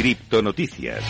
Criptonoticias.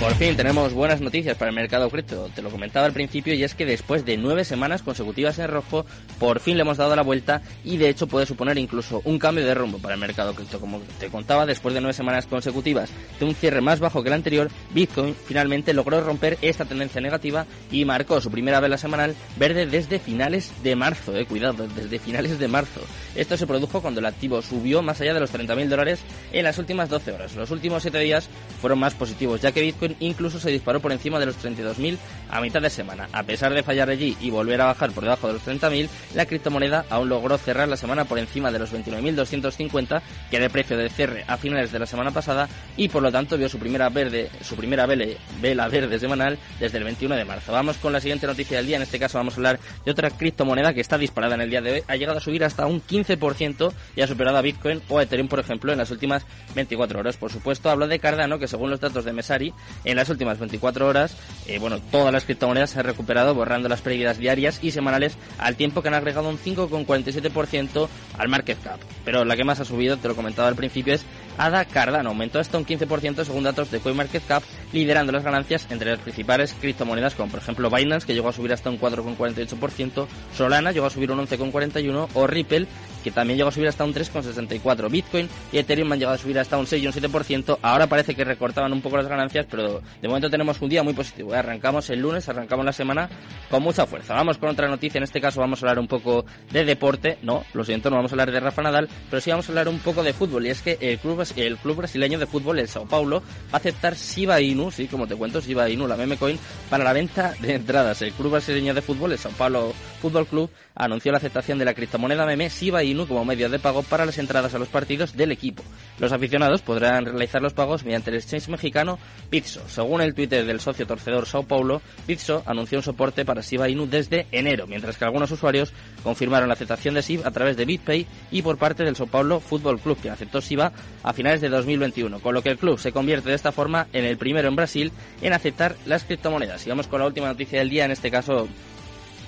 Por fin tenemos buenas noticias para el mercado cripto. Te lo comentaba al principio y es que después de nueve semanas consecutivas en rojo, por fin le hemos dado la vuelta y de hecho puede suponer incluso un cambio de rumbo para el mercado cripto. Como te contaba, después de nueve semanas consecutivas de un cierre más bajo que el anterior, Bitcoin finalmente logró romper esta tendencia negativa y marcó su primera vela semanal verde desde finales de marzo. Eh, cuidado, desde finales de marzo. Esto se produjo cuando el activo subió más allá de los 30.000 dólares en las últimas 12 horas. Los últimos 7 días fueron más positivos, ya que Bitcoin incluso se disparó por encima de los 32.000 a mitad de semana. A pesar de fallar allí y volver a bajar por debajo de los 30.000, la criptomoneda aún logró cerrar la semana por encima de los 29.250 que era el precio de cierre a finales de la semana pasada y por lo tanto vio su primera verde, su primera vela verde semanal desde el 21 de marzo. Vamos con la siguiente noticia del día, en este caso vamos a hablar de otra criptomoneda que está disparada en el día de hoy, ha llegado a subir hasta un 15% y ha superado a Bitcoin o Ethereum, por ejemplo, en las últimas 24 horas. Por supuesto, hablo de Cardano, que según los datos de Mesari, en las últimas 24 horas, eh, bueno, todas las criptomonedas se han recuperado borrando las pérdidas diarias y semanales al tiempo que han agregado un 5,47% al market cap. Pero la que más ha subido, te lo comentaba al principio, es ADA Cardano. Aumentó hasta un 15% según datos de CoinMarketCap, liderando las ganancias entre las principales criptomonedas como por ejemplo Binance, que llegó a subir hasta un 4,48%, Solana llegó a subir un 11,41% o Ripple, también llegó a subir hasta un 3,64%. Bitcoin y Ethereum han llegado a subir hasta un 6 y un 7%. Ahora parece que recortaban un poco las ganancias, pero de momento tenemos un día muy positivo. ¿eh? Arrancamos el lunes, arrancamos la semana con mucha fuerza. Vamos con otra noticia, en este caso vamos a hablar un poco de deporte. No, lo siento, no vamos a hablar de Rafa Nadal, pero sí vamos a hablar un poco de fútbol. Y es que el club, el club brasileño de fútbol, el Sao Paulo, va a aceptar Shiba Inu, sí, como te cuento, Shiba Inu, la meme coin, para la venta de entradas. El club brasileño de fútbol, el Sao Paulo Fútbol Club, anunció la aceptación de la criptomoneda meme Shiba Inu como medio de pago para las entradas a los partidos del equipo. Los aficionados podrán realizar los pagos mediante el exchange mexicano Pizzo. Según el Twitter del socio torcedor Sao Paulo, Pizzo anunció un soporte para Shiba Inu desde enero, mientras que algunos usuarios confirmaron la aceptación de SIB a través de BitPay y por parte del Sao Paulo Fútbol Club, que aceptó SIBA a finales de 2021, con lo que el club se convierte de esta forma en el primero en Brasil en aceptar las criptomonedas. Y con la última noticia del día, en este caso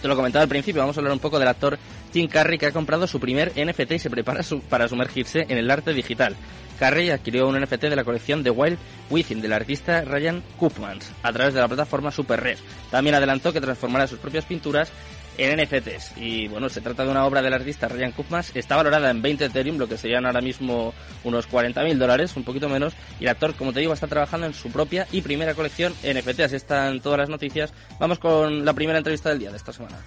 te lo comentaba al principio, vamos a hablar un poco del actor Tim Curry que ha comprado su primer NFT y se prepara para sumergirse en el arte digital. Curry adquirió un NFT de la colección The Wild Within del artista Ryan Koopmans a través de la plataforma SuperRes. También adelantó que transformará sus propias pinturas en NFTs. Y bueno, se trata de una obra del artista Ryan Koopmans. Está valorada en 20 Ethereum, lo que serían ahora mismo unos 40.000 dólares, un poquito menos. Y el actor, como te digo, está trabajando en su propia y primera colección NFT. Así están todas las noticias. Vamos con la primera entrevista del día de esta semana.